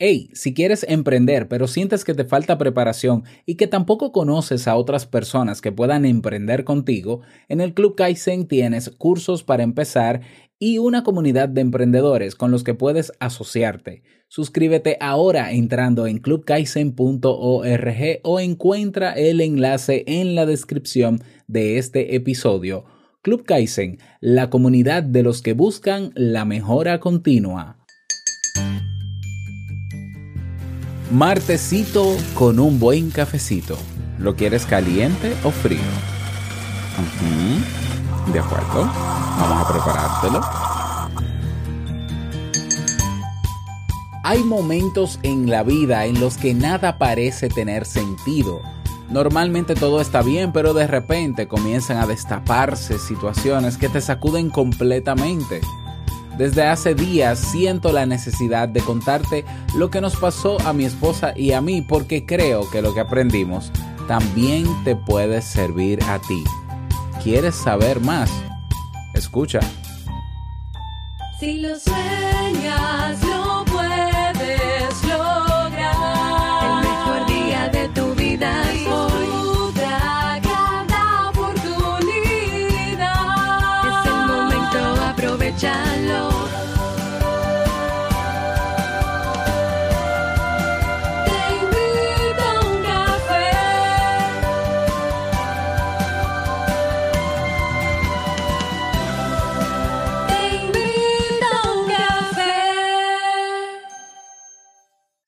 Hey, si quieres emprender pero sientes que te falta preparación y que tampoco conoces a otras personas que puedan emprender contigo, en el Club Kaizen tienes cursos para empezar y una comunidad de emprendedores con los que puedes asociarte. Suscríbete ahora entrando en clubkaizen.org o encuentra el enlace en la descripción de este episodio. Club Kaizen, la comunidad de los que buscan la mejora continua. Martecito con un buen cafecito. ¿Lo quieres caliente o frío? De acuerdo. Vamos a preparártelo. Hay momentos en la vida en los que nada parece tener sentido. Normalmente todo está bien, pero de repente comienzan a destaparse situaciones que te sacuden completamente. Desde hace días siento la necesidad de contarte lo que nos pasó a mi esposa y a mí porque creo que lo que aprendimos también te puede servir a ti. ¿Quieres saber más? Escucha. Si lo sueñas,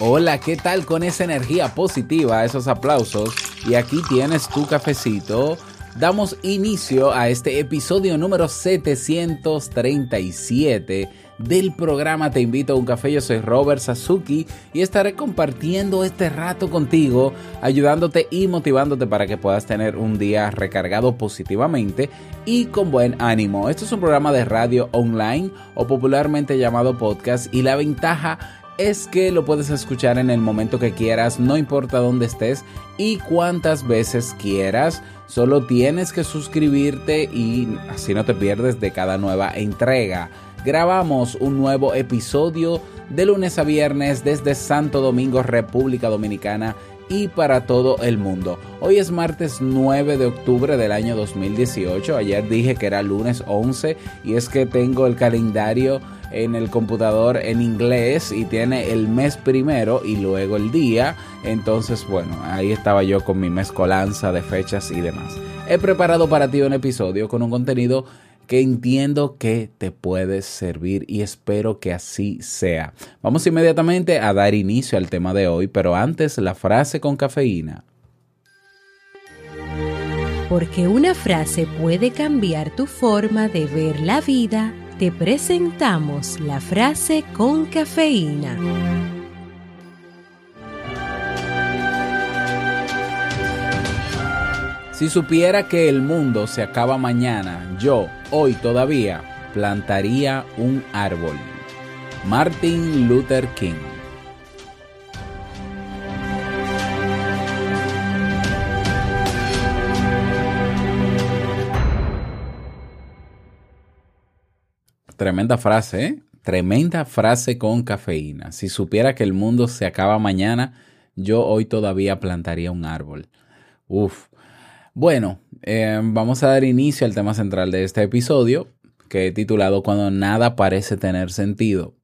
Hola, ¿qué tal con esa energía positiva, esos aplausos? Y aquí tienes tu cafecito. Damos inicio a este episodio número 737 del programa Te invito a un café. Yo soy Robert Sasuki y estaré compartiendo este rato contigo, ayudándote y motivándote para que puedas tener un día recargado positivamente y con buen ánimo. Esto es un programa de radio online o popularmente llamado podcast y la ventaja es que lo puedes escuchar en el momento que quieras, no importa dónde estés y cuántas veces quieras. Solo tienes que suscribirte y así no te pierdes de cada nueva entrega. Grabamos un nuevo episodio de lunes a viernes desde Santo Domingo, República Dominicana y para todo el mundo. Hoy es martes 9 de octubre del año 2018. Ayer dije que era lunes 11 y es que tengo el calendario en el computador en inglés y tiene el mes primero y luego el día. Entonces, bueno, ahí estaba yo con mi mezcolanza de fechas y demás. He preparado para ti un episodio con un contenido que entiendo que te puede servir y espero que así sea. Vamos inmediatamente a dar inicio al tema de hoy, pero antes la frase con cafeína. Porque una frase puede cambiar tu forma de ver la vida te presentamos la frase con cafeína. Si supiera que el mundo se acaba mañana, yo, hoy todavía, plantaría un árbol. Martin Luther King Tremenda frase, ¿eh? Tremenda frase con cafeína. Si supiera que el mundo se acaba mañana, yo hoy todavía plantaría un árbol. Uf. Bueno, eh, vamos a dar inicio al tema central de este episodio, que he titulado Cuando nada parece tener sentido.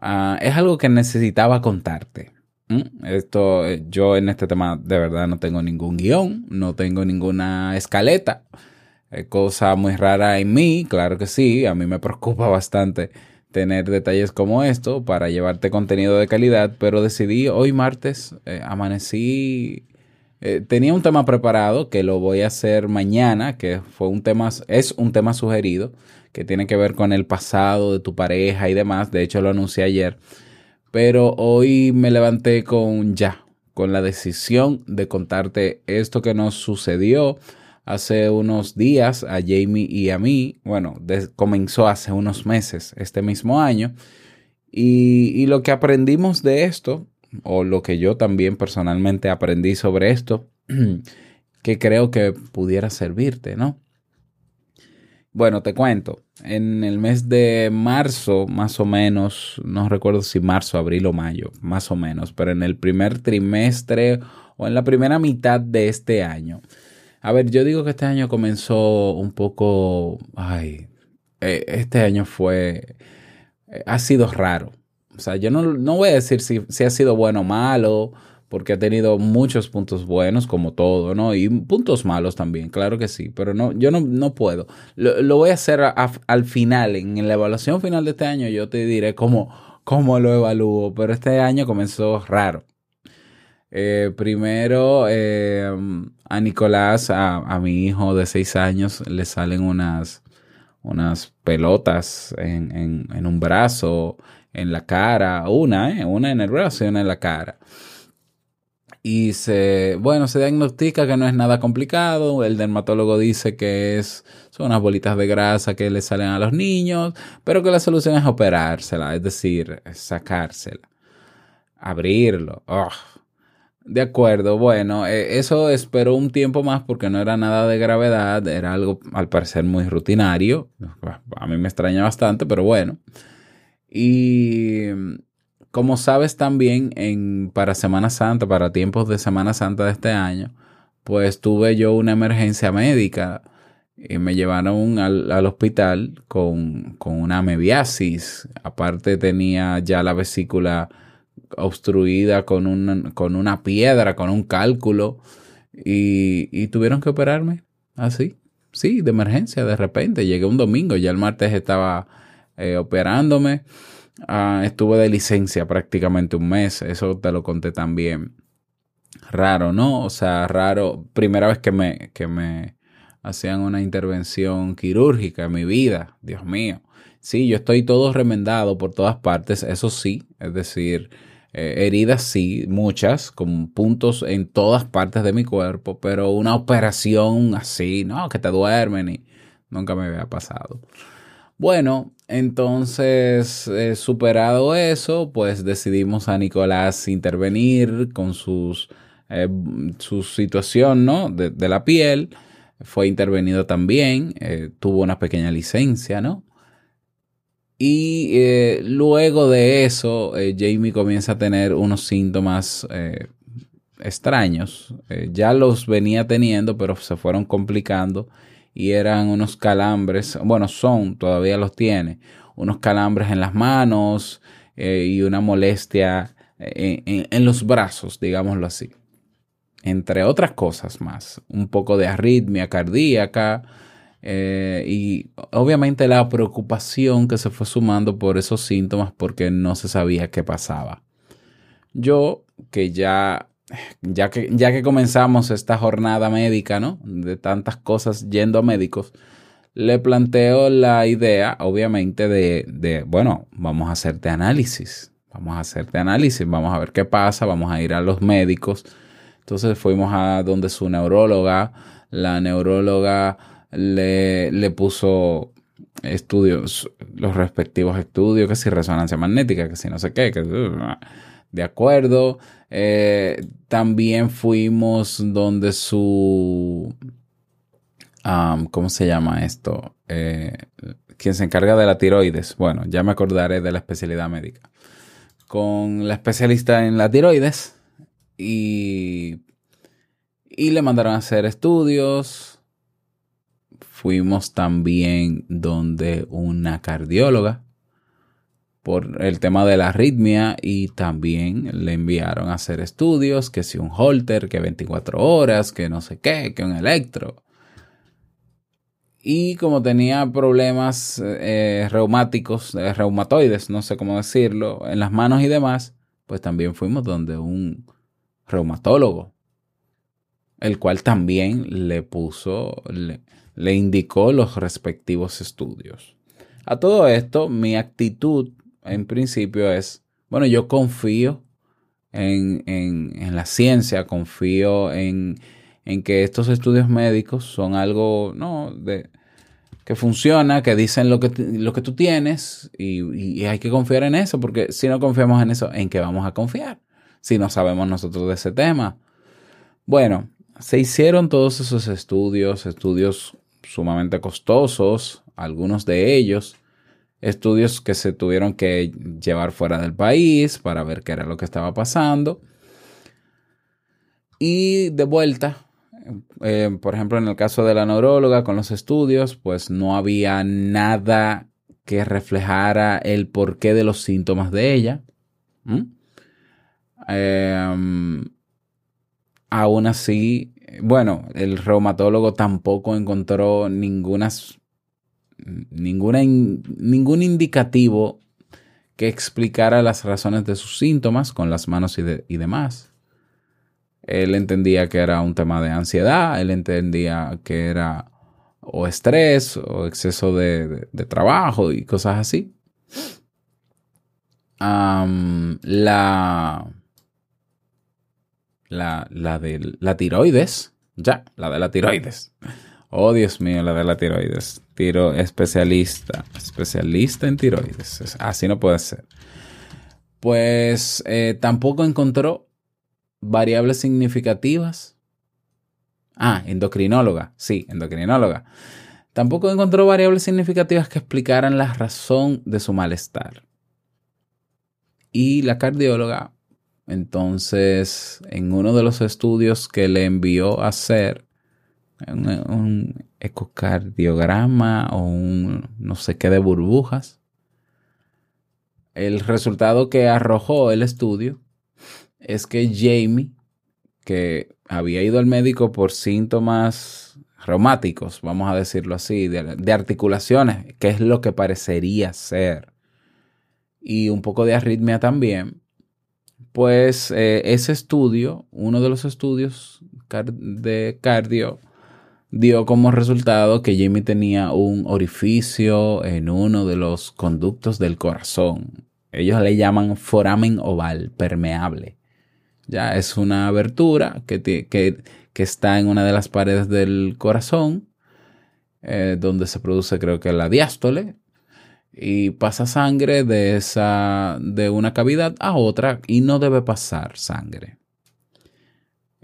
Ah, es algo que necesitaba contarte. Esto, eh, yo en este tema de verdad no tengo ningún guion, no tengo ninguna escaleta cosa muy rara en mí, claro que sí, a mí me preocupa bastante tener detalles como esto para llevarte contenido de calidad, pero decidí hoy martes, eh, amanecí, eh, tenía un tema preparado que lo voy a hacer mañana, que fue un tema, es un tema sugerido, que tiene que ver con el pasado de tu pareja y demás, de hecho lo anuncié ayer, pero hoy me levanté con ya, con la decisión de contarte esto que nos sucedió hace unos días a Jamie y a mí. Bueno, comenzó hace unos meses, este mismo año. Y, y lo que aprendimos de esto, o lo que yo también personalmente aprendí sobre esto, que creo que pudiera servirte, ¿no? Bueno, te cuento. En el mes de marzo, más o menos, no recuerdo si marzo, abril o mayo, más o menos, pero en el primer trimestre o en la primera mitad de este año. A ver, yo digo que este año comenzó un poco, ay, eh, este año fue, eh, ha sido raro. O sea, yo no, no voy a decir si, si ha sido bueno o malo, porque ha tenido muchos puntos buenos, como todo, ¿no? Y puntos malos también, claro que sí, pero no, yo no, no puedo. Lo, voy a hacer al final, en la evaluación final de este año, yo te diré cómo, cómo lo evalúo, pero este año comenzó raro. Eh, primero, eh, a Nicolás, a, mi hijo de seis años, le salen unas, unas pelotas en, en, un brazo, en la cara, una, ¿eh? una en el brazo y una en la cara y se, bueno, se diagnostica que no es nada complicado. El dermatólogo dice que es, son unas bolitas de grasa que le salen a los niños, pero que la solución es operársela, es decir, sacársela, abrirlo. De acuerdo, bueno, eh, eso esperó un tiempo más porque no era nada de gravedad, era algo al parecer muy rutinario. A mí me extraña bastante, pero bueno. Y como sabes también, en, para Semana Santa, para tiempos de Semana Santa de este año, pues tuve yo una emergencia médica y me llevaron al, hospital con, una mebiasis. Aparte tenía ya la vesícula obstruida con, un, con una piedra, con un cálculo y, tuvieron que operarme así. Sí, de emergencia, de repente. Llegué un domingo, ya el martes estaba eh, operándome. Ah, estuve de licencia prácticamente un mes, eso te lo conté también. Raro, ¿no? O sea, raro, primera vez que me, que me hacían una intervención quirúrgica en mi vida, Dios mío. Sí, yo estoy todo remendado por todas partes, eso sí, es decir, eh, heridas sí, muchas, con puntos en todas partes de mi cuerpo, pero una operación así, no, que te duermen y nunca me había pasado. Bueno, entonces, eh, superado eso, pues decidimos a Nicolás intervenir con sus, eh, su situación ¿no? de, la piel. Fue intervenido también, eh, tuvo una pequeña licencia, ¿no? Y luego de eso, Jamie comienza a tener unos síntomas extraños. ya los venía teniendo, pero se fueron complicando y eran unos calambres, bueno, son, todavía los tiene, unos calambres en las manos eh, y una molestia eh, en, los brazos, digámoslo así. Entre otras cosas más, un poco de arritmia cardíaca eh, y obviamente la preocupación que se fue sumando por esos síntomas porque no se sabía qué pasaba. Yo, que ya ya que, ya que comenzamos esta jornada médica, ¿no? De tantas cosas yendo a médicos, le planteo la idea, obviamente, de, de, bueno, vamos a hacerte análisis, vamos a hacerte análisis, vamos a ver qué pasa, vamos a ir a los médicos. Entonces fuimos a donde su neuróloga, la neuróloga le, le puso estudios, los respectivos estudios, que si resonancia magnética, que si no sé qué, que de acuerdo. Eh, también fuimos donde su... ¿Cómo se llama esto? Eh, quien se encarga de la tiroides. Bueno, ya me acordaré de la especialidad médica. Con la especialista en la tiroides y, y le mandaron a hacer estudios. Fuimos también donde una cardióloga por el tema de la arritmia y también le enviaron a hacer estudios, que si un holter, que 24 horas, que no sé qué, que un electro. Y como tenía problemas eh, reumáticos, eh, reumatoides, no sé cómo decirlo, en las manos y demás, pues también fuimos donde un reumatólogo, el cual también le puso, le indicó los respectivos estudios. A todo esto, mi actitud en principio es, bueno, yo confío en, la ciencia, confío en, que estos estudios médicos son algo, ¿no? De, que funciona, que dicen lo que, lo que tú tienes y, hay que confiar en eso, porque si no confiamos en eso, ¿en qué vamos a confiar? Si no sabemos nosotros de ese tema. Bueno, se hicieron todos esos estudios, estudios sumamente costosos, algunos de ellos, estudios que se tuvieron que llevar fuera del país para ver qué era lo que estaba pasando. Y de vuelta, eh, por ejemplo, en el caso de la neuróloga con los estudios, pues no había nada que reflejara el porqué de los síntomas de ella. Em, aún así, bueno, el reumatólogo tampoco encontró ninguna ningún indicativo que explicara las razones de sus síntomas con las manos y, demás. Él entendía que era un tema de ansiedad, él entendía que era o estrés o exceso de, trabajo y cosas así. la, la, la de la tiroides, ya, la de la tiroides. Oh, Dios mío, la de la tiroides. Tiro especialista. Especialista en tiroides. Así no puede ser. Pues eh, tampoco encontró variables significativas. Ah, endocrinóloga. Sí, endocrinóloga. Tampoco encontró variables significativas que explicaran la razón de su malestar. Y la cardióloga, entonces, en uno de los estudios que le envió a hacer, un, ecocardiograma o un no sé qué de burbujas. El resultado que arrojó el estudio es que Jamie, que había ido al médico por síntomas reumáticos, vamos a decirlo así, de, articulaciones, que es lo que parecería ser, y un poco de arritmia también, pues eh, ese estudio, uno de los estudios de cardio, dio como resultado que Jimmy tenía un orificio en uno de los conductos del corazón. Ellos le llaman foramen oval permeable. Ya es una abertura que, que, está en una de las paredes del corazón, eh, donde se produce creo que la diástole, y pasa sangre de, esa, de una cavidad a otra y no debe pasar sangre.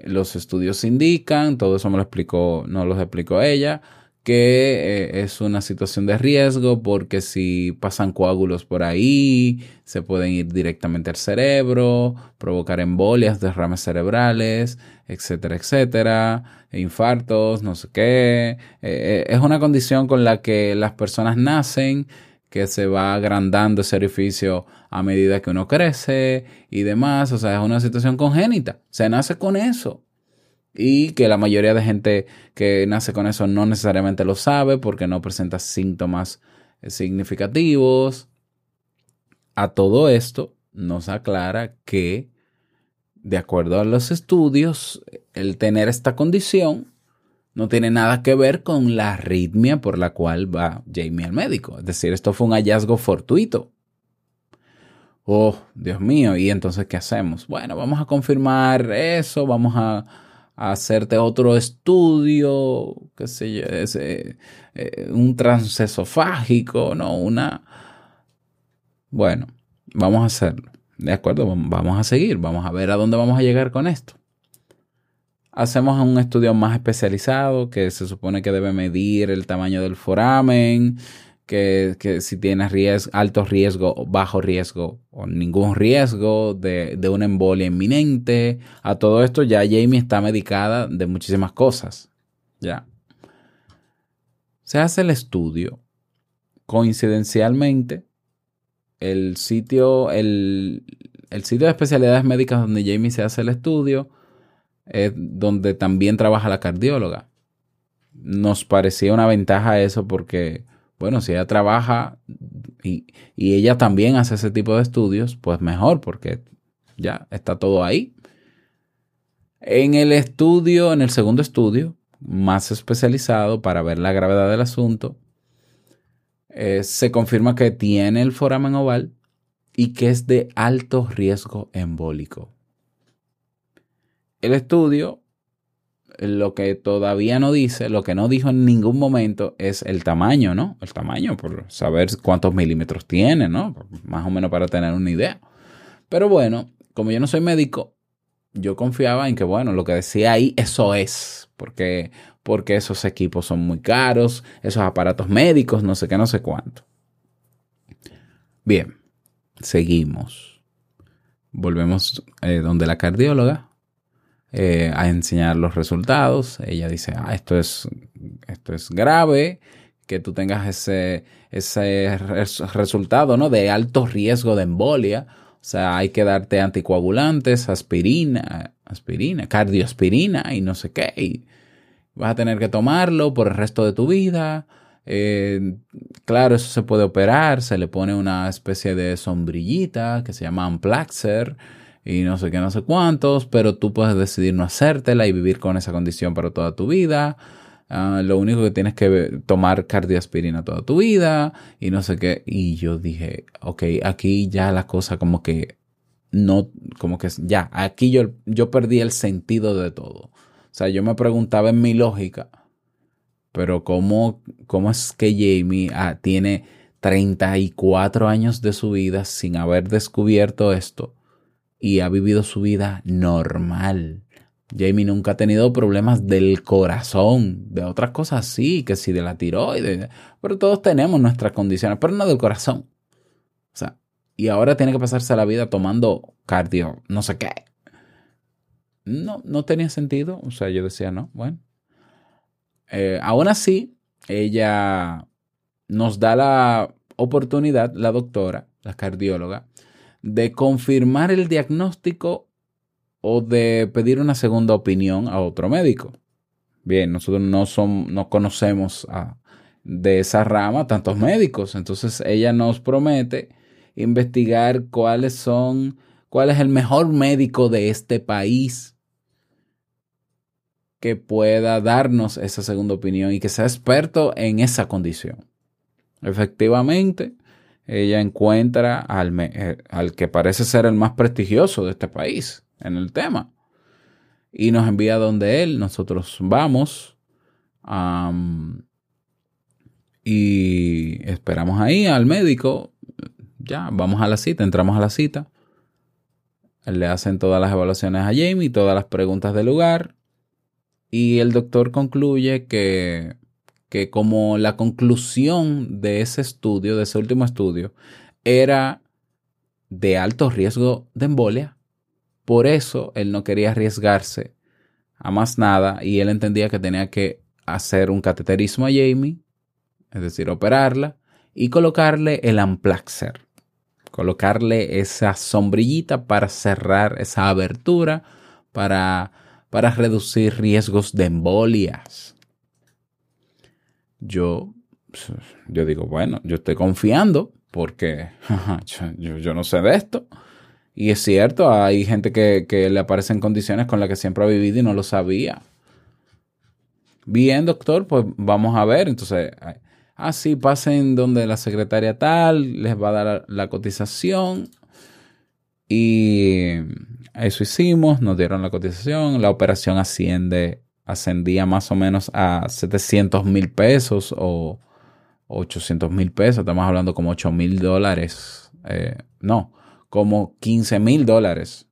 Los estudios indican, todo eso me lo explicó, no lo explicó ella, que eh, es una situación de riesgo porque si pasan coágulos por ahí, se pueden ir directamente al cerebro, provocar embolias, derrames cerebrales, etcétera, etcétera, infartos, no sé qué. Eh, eh, es una condición con la que las personas nacen que se va agrandando ese orificio a medida que uno crece y demás. O sea, es una situación congénita. Se nace con eso. Y que la mayoría de gente que nace con eso no necesariamente lo sabe porque no presenta síntomas eh, significativos. A todo esto nos aclara que, de acuerdo a los estudios, el tener esta condición no tiene nada que ver con la arritmia por la cual va Jamie al médico. Es decir, esto fue un hallazgo fortuito. Oh, Dios mío, ¿y entonces qué hacemos? Bueno, vamos a confirmar eso, vamos a, hacerte otro estudio, qué sé yo, ese, eh, un transesofágico, ¿no? Una... Bueno, vamos a hacerlo. ¿De acuerdo? Vamos a seguir, vamos a ver a dónde vamos a llegar con esto. Hacemos un estudio más especializado que se supone que debe medir el tamaño del foramen, que, si tiene alto riesgo, bajo riesgo o ningún riesgo de, de, una embolia inminente. A todo esto ya Jamie está medicada de muchísimas cosas. Ya. Se hace el estudio. Coincidencialmente, el sitio, el, el sitio de especialidades médicas donde Jamie se hace el estudio es donde también trabaja la cardióloga. Nos parecía una ventaja eso porque, bueno, si ella trabaja y, ella también hace ese tipo de estudios, pues mejor porque ya está todo ahí. En el estudio, en el segundo estudio, más especializado para ver la gravedad del asunto, eh, se confirma que tiene el foramen oval y que es de alto riesgo embólico. El estudio lo que todavía no dice, lo que no dijo en ningún momento es el tamaño, ¿no? El tamaño, por saber cuántos milímetros tiene, ¿no? Más o menos para tener una idea. Pero bueno, como yo no soy médico, yo confiaba en que, bueno, lo que decía ahí, eso es, porque, porque esos equipos son muy caros, esos aparatos médicos, no sé qué, no sé cuánto. Bien, seguimos. Volvemos eh, donde la cardióloga eh, a enseñar los resultados. Ella dice, ah, esto es, esto es grave, que tú tengas ese, ese resultado ¿no? de alto riesgo de embolia. O sea, hay que darte anticoagulantes, aspirina, aspirina, cardioaspirina y no sé qué. Y vas a tener que tomarlo por el resto de tu vida. Eh, claro, eso se puede operar, se le pone una especie de sombrillita que se llama Amplaxer y no sé qué, no sé cuántos, pero tú puedes decidir no hacértela y vivir con esa condición para toda tu vida. Ah, lo único que tienes que tomar cardioaspirina toda tu vida y no sé qué. Y yo dije, ok, aquí ya la cosa como que no, como que ya, aquí yo, yo perdí el sentido de todo. O sea, yo me preguntaba en mi lógica, pero ¿cómo, cómo es que Jamie ah, tiene 34 años de su vida sin haber descubierto esto? Y ha vivido su vida normal. Jamie nunca ha tenido problemas del corazón, de otras cosas sí, que sí de la tiroides, pero todos tenemos nuestras condiciones, pero no del corazón. O sea, y ahora tiene que pasarse la vida tomando cardio, no sé qué. No, no tenía sentido. O sea, yo decía, no, bueno. Eh, aún así, ella nos da la oportunidad, la doctora, la cardióloga, de confirmar el diagnóstico o de pedir una segunda opinión a otro médico. Bien, nosotros no, son, no conocemos de esa rama tantos médicos, entonces ella nos promete investigar cuáles son, cuál es el mejor médico de este país que pueda darnos esa segunda opinión y que sea experto en esa condición. Efectivamente, ella encuentra al, eh, al, que parece ser el más prestigioso de este país en el tema. Y nos envía donde él, nosotros vamos y esperamos ahí al médico. Ya, vamos a la cita, entramos a la cita. Le hacen todas las evaluaciones a Jamie, todas las preguntas del lugar. Y el doctor concluye que que como la conclusión de ese estudio, de ese último estudio, era de alto riesgo de embolia, por eso él no quería arriesgarse a más nada y él entendía que tenía que hacer un cateterismo a Jamie, es decir, operarla y colocarle el amplaxer, colocarle esa sombrillita para cerrar esa abertura, para, para reducir riesgos de embolias yo, yo digo, bueno, yo estoy confiando porque yo, no sé de esto. Y es cierto, hay gente que, que le aparecen condiciones con las que siempre ha vivido y no lo sabía. Bien, doctor, pues vamos a ver. Entonces, así ah, pasen donde la secretaria tal, les va a dar la cotización. Y eso hicimos, nos dieron la cotización, la operación asciende ascendía más o menos a 700 mil pesos o 800 mil pesos, estamos hablando como 8 mil dólares, eh, no, como 15 mil dólares.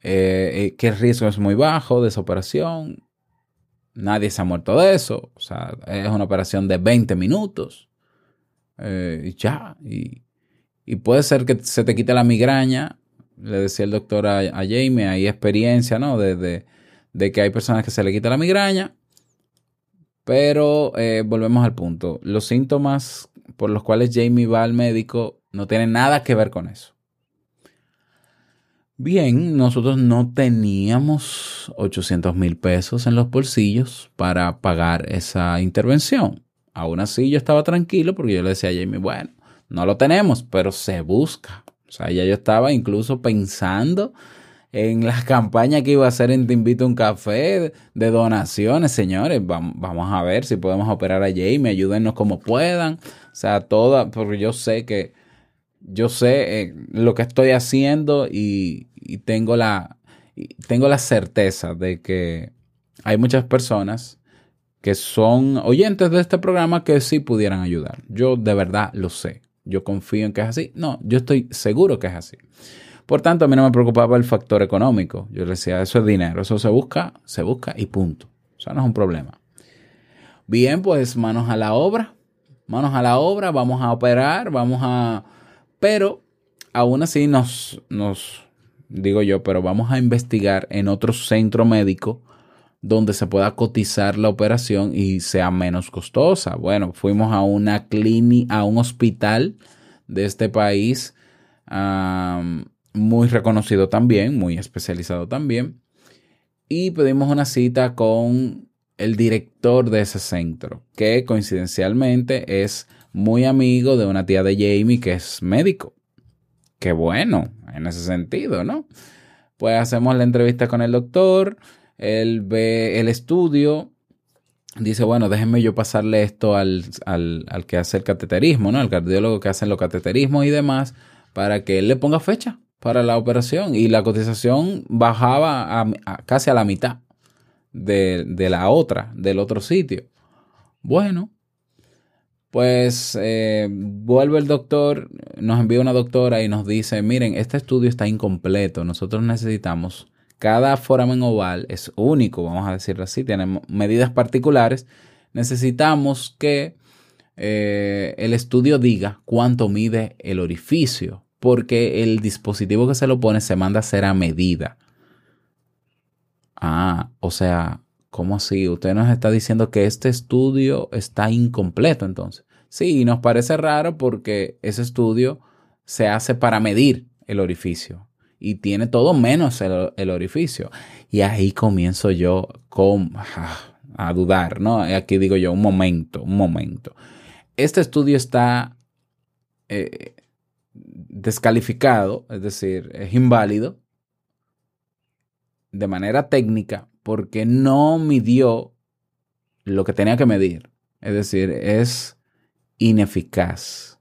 Eh, eh, que el riesgo es muy bajo de esa operación. Nadie se ha muerto de eso. O sea, es una operación de 20 minutos. y ya. Y, puede ser que se te quite la migraña. Le decía el doctor a, Jamie, hay experiencia, ¿no? de que hay personas que se le quita la migraña, pero eh, volvemos al punto. Los síntomas por los cuales Jamie va al médico no tienen nada que ver con eso. Bien, nosotros no teníamos 800 mil pesos en los bolsillos para pagar esa intervención. Aún así yo estaba tranquilo porque yo le decía a Jamie, bueno, no lo tenemos, pero se busca. O sea, ya yo estaba incluso pensando en la campaña que iba a hacer en Te Invito a un Café de donaciones, señores. Vamos, a ver si podemos operar a Jamie, ayúdennos como puedan. O sea, toda, porque yo sé que, yo sé eh, lo que estoy haciendo y, tengo la, tengo la certeza de que hay muchas personas que son oyentes de este programa que sí pudieran ayudar. Yo de verdad lo sé. Yo confío en que es así. No, yo estoy seguro que es así. Por tanto, a mí no me preocupaba el factor económico. Yo decía, eso es dinero, eso se busca, se busca y punto. Eso no es un problema. Bien, pues manos a la obra, manos a la obra, vamos a operar, vamos a... Pero aún así nos, nos digo yo, pero vamos a investigar en otro centro médico donde se pueda cotizar la operación y sea menos costosa. Bueno, fuimos a una clínica, a un hospital de este país muy reconocido también, muy especializado también, y pedimos una cita con el director de ese centro, que coincidencialmente es muy amigo de una tía de Jamie que es médico. Qué bueno, en ese sentido, ¿no? Pues hacemos la entrevista con el doctor, él ve el estudio, dice, bueno, déjenme yo pasarle esto al, que hace el cateterismo, ¿no? Al cardiólogo que hace los cateterismos y demás, para que él le ponga fecha para la operación. Y la cotización bajaba a, casi a la mitad de, de la otra, del otro sitio. Bueno, pues eh, vuelve el doctor, nos envía una doctora y nos dice, miren, este estudio está incompleto, nosotros necesitamos, cada foramen oval es único, vamos a decirlo así, tenemos medidas particulares, necesitamos que eh, el estudio diga cuánto mide el orificio, porque el dispositivo que se lo pone se manda a hacer a medida. Ah, o sea, ¿Cómo así? Usted nos está diciendo que este estudio está incompleto entonces. Sí, y nos parece raro porque ese estudio se hace para medir el orificio y tiene todo menos el, orificio. Y ahí comienzo yo con, ah, a dudar, ¿no? Aquí digo yo, un momento, un momento. Este estudio está eh, descalificado, es decir, es inválido de manera técnica porque no midió lo que tenía que medir. Es decir, es ineficaz.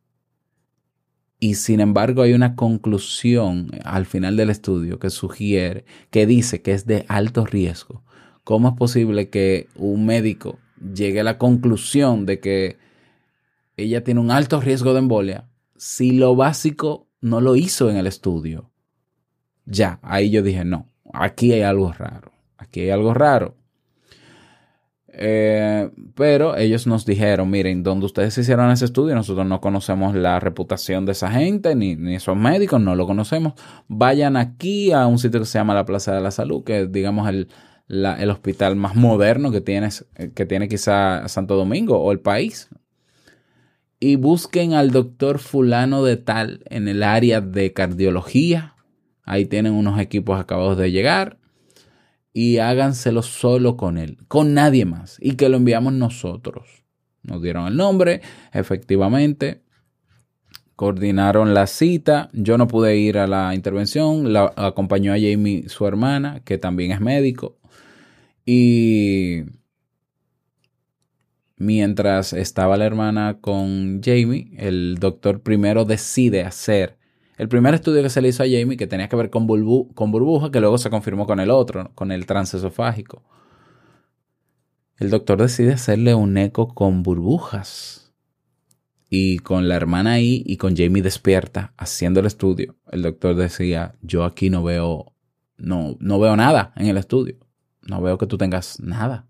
Y sin embargo hay una conclusión al final del estudio que sugiere, que dice que es de alto riesgo. ¿Cómo es posible que un médico llegue a la conclusión de que ella tiene un alto riesgo de embolia si lo básico no lo hizo en el estudio? Ya, ahí yo dije, no, aquí hay algo raro aquí hay algo raro. Eh, pero ellos nos dijeron, miren, donde ustedes hicieron ese estudio, nosotros no conocemos la reputación de esa gente, ni, ni esos médicos, no lo conocemos. Vayan aquí a un sitio que se llama la Plaza de la Salud, que es, digamos, el, el hospital más moderno que, tienes, que tiene quizá Santo Domingo o el país. Y busquen al doctor fulano de tal en el área de cardiología. Ahí tienen unos equipos acabados de llegar y háganselo solo con él, con nadie más, y que lo enviamos nosotros. Nos dieron el nombre, efectivamente, coordinaron la cita, yo no pude ir a la intervención, la acompañó a Jamie su hermana, que también es médico, y mientras estaba la hermana con Jamie, el doctor primero decide hacer el primer estudio que se le hizo a Jamie, que tenía que ver con, con burbuja, que luego se confirmó con el otro, con el transesofágico. El doctor decide hacerle un eco con burbujas. Y con la hermana ahí y con Jamie despierta haciendo el estudio. El doctor decía, yo aquí no veo, no, no veo nada en el estudio. No veo que tú tengas nada.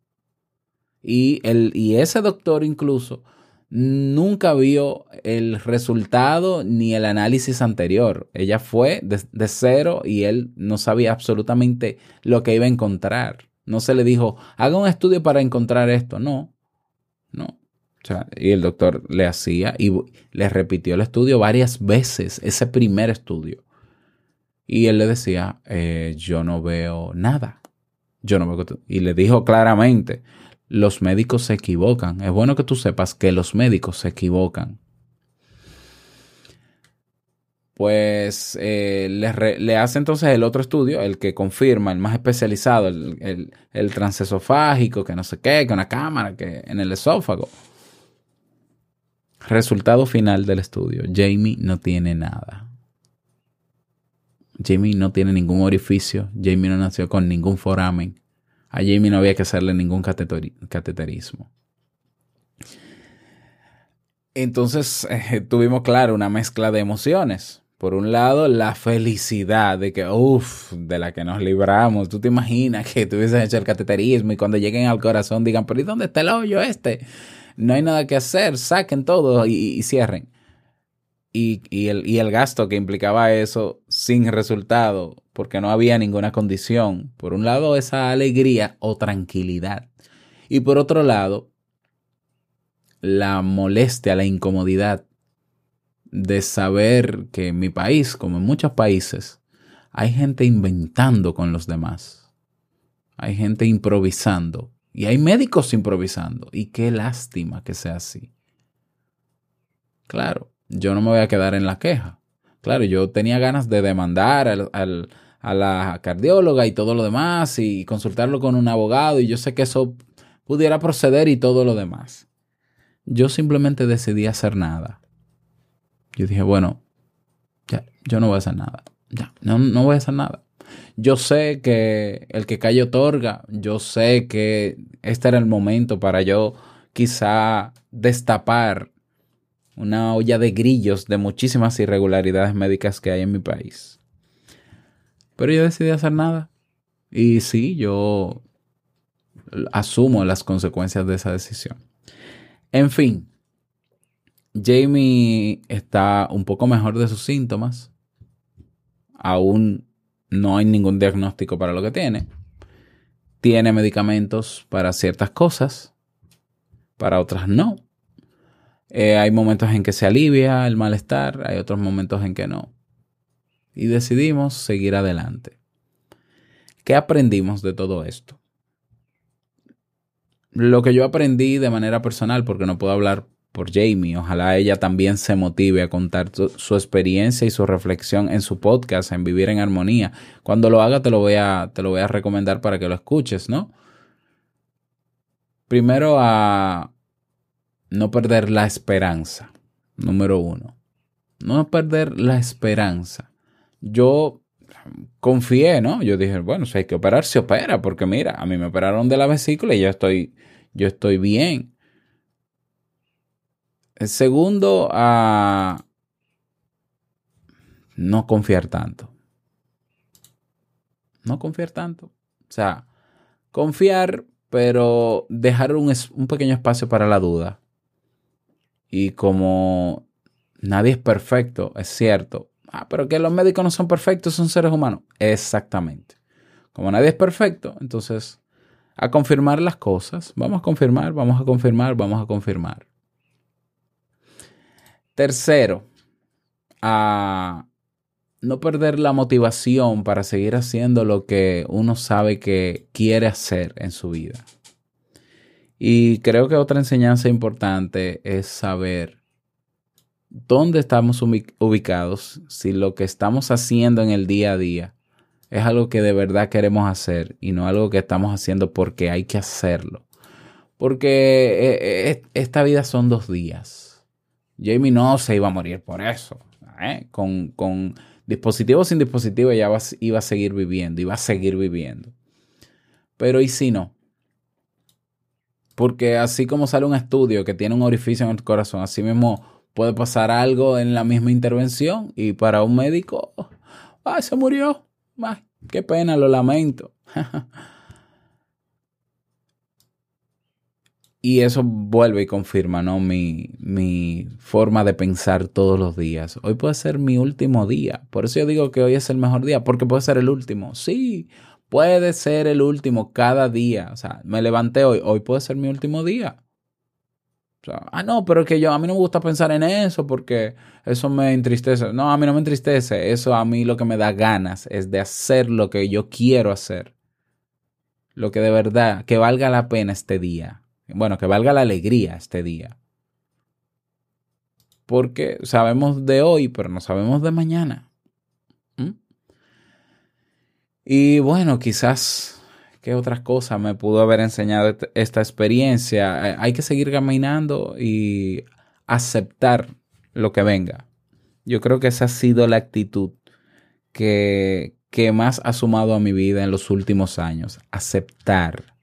Y, el, y ese doctor incluso nunca vio el resultado ni el análisis anterior. Ella fue de, cero y él no sabía absolutamente lo que iba a encontrar. No se le dijo, haga un estudio para encontrar esto. No, no. y el doctor le hacía y le repitió el estudio varias veces, ese primer estudio. Y él le decía, eh, yo no veo nada. Yo no veo. Y le dijo claramente, los médicos se equivocan. Es bueno que tú sepas que los médicos se equivocan. Pues eh, le, hace entonces el otro estudio, el que confirma, el más especializado, el, el, transesofágico, que no sé qué, que una cámara, que en el esófago. Resultado final del estudio. Jamie no tiene nada. Jamie no tiene ningún orificio, Jamie no nació con ningún foramen, a Jamie no había que hacerle ningún cateterismo. Entonces eh, tuvimos, claro, una mezcla de emociones. Por un lado, la felicidad de que, uff, de la que nos libramos. Tú te imaginas que tuviesen hecho el cateterismo y cuando lleguen al corazón digan, pero ¿y dónde está el hoyo este? No hay nada que hacer, saquen todo y, cierren. Y, el, el gasto que implicaba eso sin resultado, porque no había ninguna condición. Por un lado, esa alegría o tranquilidad. Y por otro lado, la molestia, la incomodidad de saber que en mi país, como en muchos países, hay gente inventando con los demás. Hay gente improvisando. Y hay médicos improvisando. Y qué lástima que sea así. Claro, yo no me voy a quedar en la queja. Claro, yo tenía ganas de demandar a la cardióloga y todo lo demás y consultarlo con un abogado y yo sé que eso pudiera proceder y todo lo demás yo simplemente decidí hacer nada. Yo dije, bueno, ya, yo no voy a hacer nada. Ya, no, no voy a hacer nada. Yo sé que el que cae otorga, yo sé que este era el momento para yo quizá destapar una olla de grillos de muchísimas irregularidades médicas que hay en mi país. Pero yo decidí hacer nada. Y sí, yo asumo las consecuencias de esa decisión. En fin, Jamie está un poco mejor de sus síntomas. Aún no hay ningún diagnóstico para lo que tiene. Tiene medicamentos para ciertas cosas, para otras no. Eh, hay momentos en que se alivia el malestar, hay otros momentos en que no. Y decidimos seguir adelante. ¿Qué aprendimos de todo esto? lo que yo aprendí de manera personal, porque no puedo hablar por Jamie, ojalá ella también se motive a contar su, experiencia y su reflexión en su podcast, en Vivir en Armonía. Cuando lo haga te lo voy a, te lo voy a recomendar para que lo escuches, ¿no? Primero a no perder la esperanza, número uno. No perder la esperanza. Yo confié, ¿no? Yo dije, bueno, si hay que operar, se opera, porque mira, a mí me operaron de la vesícula y yo estoy, yo estoy bien. El segundo, a no confiar tanto. No confiar tanto. O sea, confiar, pero dejar un, un pequeño espacio para la duda. Y como nadie es perfecto, es cierto, Ah, pero que los médicos no son perfectos, son seres humanos. Exactamente. Como nadie es perfecto, entonces a confirmar las cosas. Vamos a confirmar, vamos a confirmar, vamos a confirmar. Tercero, a no perder la motivación para seguir haciendo lo que uno sabe que quiere hacer en su vida. Y creo que otra enseñanza importante es saber dónde estamos ubicados, si lo que estamos haciendo en el día a día es algo que de verdad queremos hacer y no algo que estamos haciendo porque hay que hacerlo. Porque eh, eh, esta vida son dos días. Jamie no se iba a morir por eso. ¿eh? Con, con dispositivo sin dispositivo ya iba a seguir viviendo, iba a seguir viviendo. Pero ¿y si no? Porque así como sale un estudio que tiene un orificio en el corazón, así mismo puede pasar algo en la misma intervención y para un médico, ay, se murió, ay, qué pena, lo lamento. y eso vuelve y confirma ¿no? mi, mi forma de pensar todos los días. Hoy puede ser mi último día. Por eso yo digo que hoy es el mejor día, porque puede ser el último. Sí, puede ser el último cada día. O sea, me levanté hoy, hoy puede ser mi último día ah, no, pero es que yo, a mí no me gusta pensar en eso porque eso me entristece. No, a mí no me entristece. Eso a mí lo que me da ganas es de hacer lo que yo quiero hacer. Lo que de verdad, que valga la pena este día. Bueno, que valga la alegría este día. Porque sabemos de hoy, pero no sabemos de mañana. Y bueno, quizás ¿Qué otras cosas me pudo haber enseñado esta experiencia? Eh, hay que seguir caminando y aceptar lo que venga. Yo creo que esa ha sido la actitud que, que más ha sumado a mi vida en los últimos años. Aceptar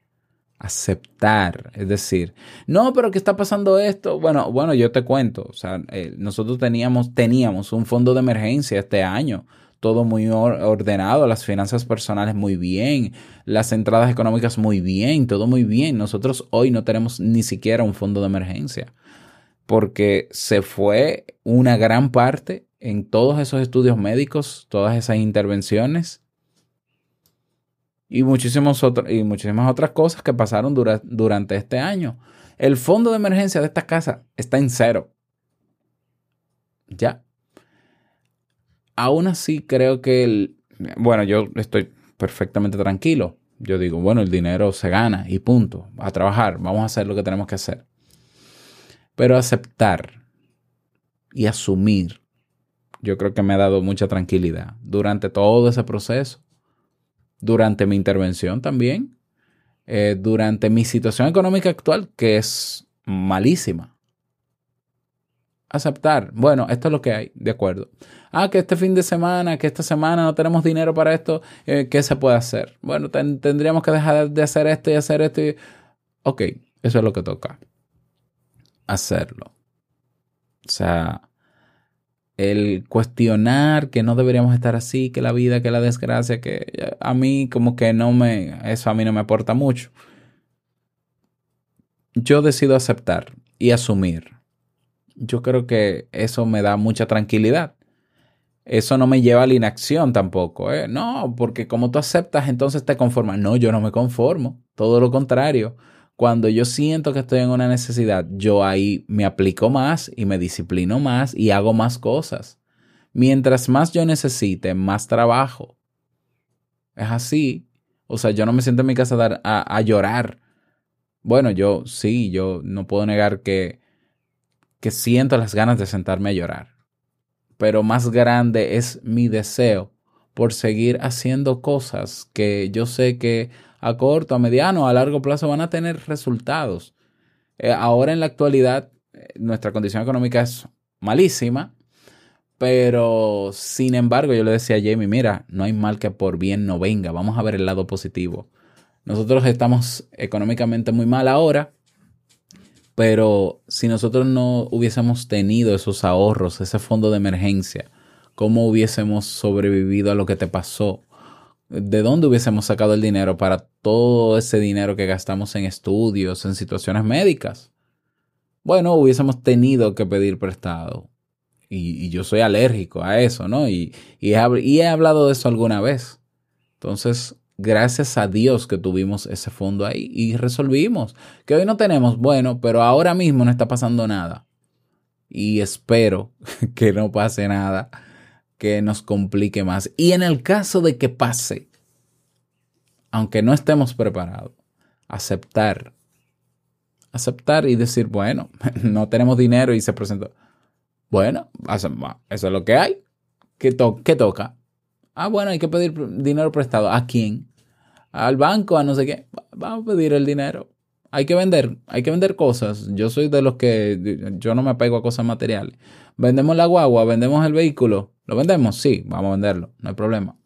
aceptar, es decir, no, pero ¿qué está pasando esto? Bueno, bueno, yo te cuento, o sea, eh, nosotros teníamos, teníamos un fondo de emergencia este año, todo muy ordenado, las finanzas personales muy bien, las entradas económicas muy bien, todo muy bien. Nosotros hoy no tenemos ni siquiera un fondo de emergencia, porque se fue una gran parte en todos esos estudios médicos, todas esas intervenciones y, muchísimos y muchísimas otras cosas que pasaron durante este año. El fondo de emergencia de esta casa está en cero. Ya. Aún así creo que el, bueno, yo estoy perfectamente tranquilo. Yo digo, bueno, el dinero se gana y punto. A trabajar, vamos a hacer lo que tenemos que hacer. Pero aceptar y asumir, yo creo que me ha dado mucha tranquilidad durante todo ese proceso durante mi intervención también, eh, durante mi situación económica actual, que es malísima. Aceptar, bueno, esto es lo que hay, de acuerdo. Ah, que este fin de semana, que esta semana no tenemos dinero para esto, eh, ¿qué se puede hacer? Bueno, tendríamos que dejar de hacer esto y hacer esto. Y... Ok, eso es lo que toca. Hacerlo. O sea, el cuestionar que no deberíamos estar así, que la vida, que la desgracia, que a mí como que no me, eso a mí no me aporta mucho. Yo decido aceptar y asumir. Yo creo que eso me da mucha tranquilidad. Eso no me lleva a la inacción tampoco. ¿eh? No, porque como tú aceptas, entonces te conformas. No, yo no me conformo. Todo lo contrario cuando yo siento que estoy en una necesidad, yo ahí me aplico más y me disciplino más y hago más cosas. Mientras más yo necesite, más trabajo. Es así. O sea, yo no me siento en mi casa a, a llorar. Bueno, yo sí, yo no puedo negar que, que siento las ganas de sentarme a llorar. Pero más grande es mi deseo por seguir haciendo cosas que yo sé que a corto, a mediano, a largo plazo van a tener resultados. Eh, ahora en la actualidad eh, nuestra condición económica es malísima, pero sin embargo yo le decía a Jamie, mira, no hay mal que por bien no venga, vamos a ver el lado positivo. Nosotros estamos económicamente muy mal ahora, pero si nosotros no hubiésemos tenido esos ahorros, ese fondo de emergencia, ¿cómo hubiésemos sobrevivido a lo que te pasó? ¿de dónde hubiésemos sacado el dinero para todo ese dinero que gastamos en estudios, en situaciones médicas? Bueno, hubiésemos tenido que pedir prestado. Y, yo soy alérgico a eso, ¿no? Y, y, he, hablado de eso alguna vez. Entonces, gracias a Dios que tuvimos ese fondo ahí y resolvimos. Que hoy no tenemos, bueno, pero ahora mismo no está pasando nada. Y espero que no pase nada que nos complique más. Y en el caso de que pase, aunque no estemos preparados, aceptar. Aceptar y decir, bueno, no tenemos dinero y se presentó. Bueno, eso es lo que hay. ¿Qué, toca? Ah, bueno, hay que pedir dinero prestado. ¿A quién? Al banco, a no sé qué. Vamos a pedir el dinero. Hay que vender, hay que vender cosas. Yo soy de los que yo no me apego a cosas materiales. Vendemos la guagua, vendemos el vehículo. ¿Lo vendemos? Sí, vamos a venderlo, no hay problema.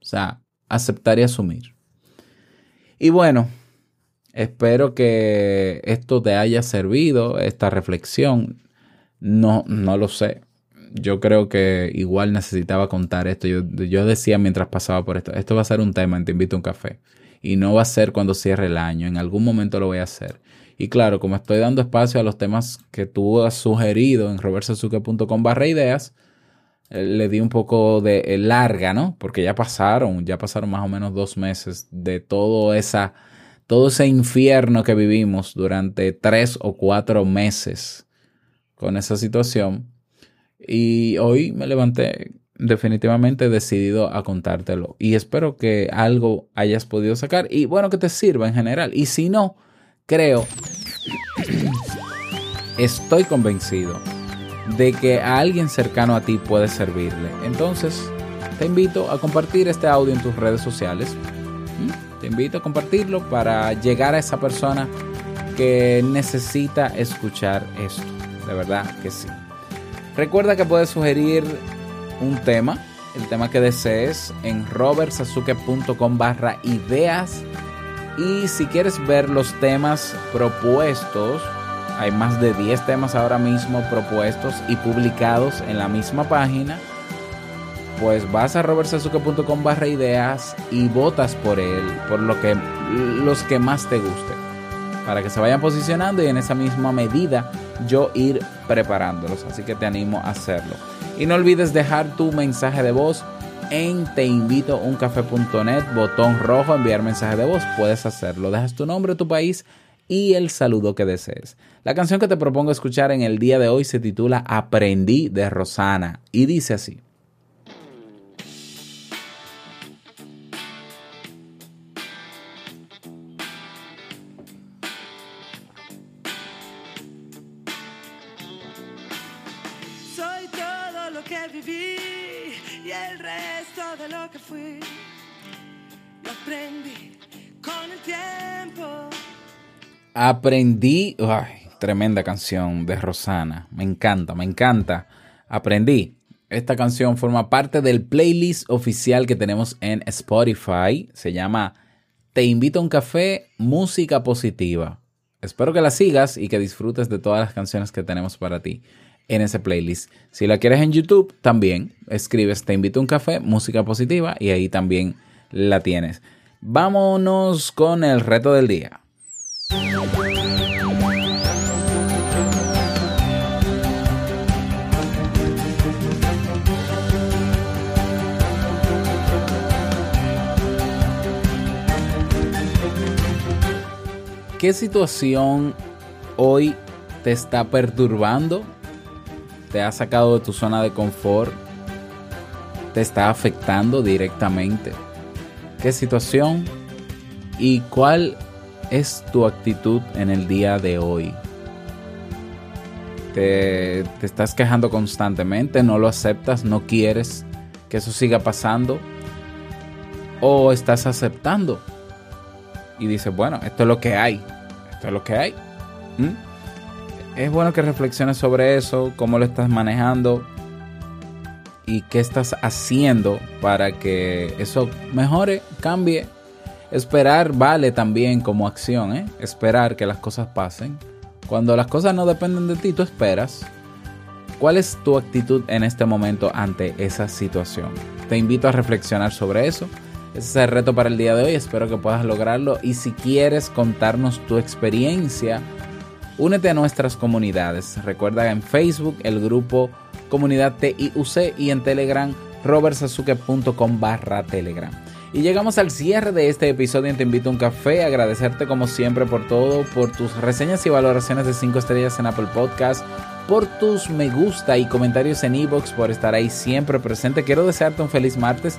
O sea, aceptar y asumir. Y bueno, espero que esto te haya servido, esta reflexión. No, no lo sé. Yo creo que igual necesitaba contar esto. Yo, yo decía mientras pasaba por esto, esto va a ser un tema en Te invito a un café. Y no va a ser cuando cierre el año, en algún momento lo voy a hacer. Y claro, como estoy dando espacio a los temas que tú has sugerido en robertsazuke.com barra ideas, eh, le di un poco de eh, larga, ¿no? Porque ya pasaron, ya pasaron más o menos dos meses de todo esa, todo ese infierno que vivimos durante tres o cuatro meses con esa situación. Y hoy me levanté definitivamente decidido a contártelo. Y espero que algo hayas podido sacar y bueno, que te sirva en general. Y si no, creo, estoy convencido de que a alguien cercano a ti puede servirle. Entonces, te invito a compartir este audio en tus redes sociales. ¿Mm? Te invito a compartirlo para llegar a esa persona que necesita escuchar esto. De verdad que sí. Recuerda que puedes sugerir un tema el tema que desees en robertsazuke.com barra ideas. Y si quieres ver los temas propuestos, hay más de 10 temas ahora mismo propuestos y publicados en la misma página. Pues vas a robertsazuke.com barra ideas y votas por él, por lo que, los que más te gusten. Para que se vayan posicionando y en esa misma medida yo ir preparándolos. Así que te animo a hacerlo. Y no olvides dejar tu mensaje de voz en teinvitouncafé.net, botón rojo, enviar mensaje de voz. Puedes hacerlo. Dejas tu nombre, tu país y el saludo que desees. La canción que te propongo escuchar en el día de hoy se titula Aprendí de Rosana y dice así. Aprendí, ay, tremenda canción de Rosana, me encanta, me encanta. Aprendí. Esta canción forma parte del playlist oficial que tenemos en Spotify. Se llama Te invito a un café, música positiva. Espero que la sigas y que disfrutes de todas las canciones que tenemos para ti en ese playlist. Si la quieres en YouTube, también escribes Te invito a un café, música positiva y ahí también la tienes. Vámonos con el reto del día. ¿Qué situación hoy te está perturbando? ¿Te ha sacado de tu zona de confort? ¿Te está afectando directamente? ¿Qué situación? ¿Y cuál es tu actitud en el día de hoy? Te, estás quejando constantemente, no lo aceptas, no quieres que eso siga pasando, o estás aceptando y dices, bueno, esto es lo que hay, esto es lo que hay. ¿Mm? Es bueno que reflexiones sobre eso, cómo lo estás manejando y qué estás haciendo para que eso mejore, cambie. Esperar vale también como acción, ¿eh? esperar que las cosas pasen. Cuando las cosas no dependen de ti, tú esperas. ¿Cuál es tu actitud en este momento ante esa situación? Te invito a reflexionar sobre eso. Ese es el reto para el día de hoy. Espero que puedas lograrlo. Y si quieres contarnos tu experiencia, únete a nuestras comunidades. Recuerda en Facebook el grupo Comunidad TIUC y en Telegram robertsazuke.com barra Telegram. Y llegamos al cierre de este episodio Te Invito a un Café. Agradecerte como siempre por todo, por tus reseñas y valoraciones de 5 estrellas en Apple Podcast, por tus me gusta y comentarios en Evox, por estar ahí siempre presente. Quiero desearte un feliz martes,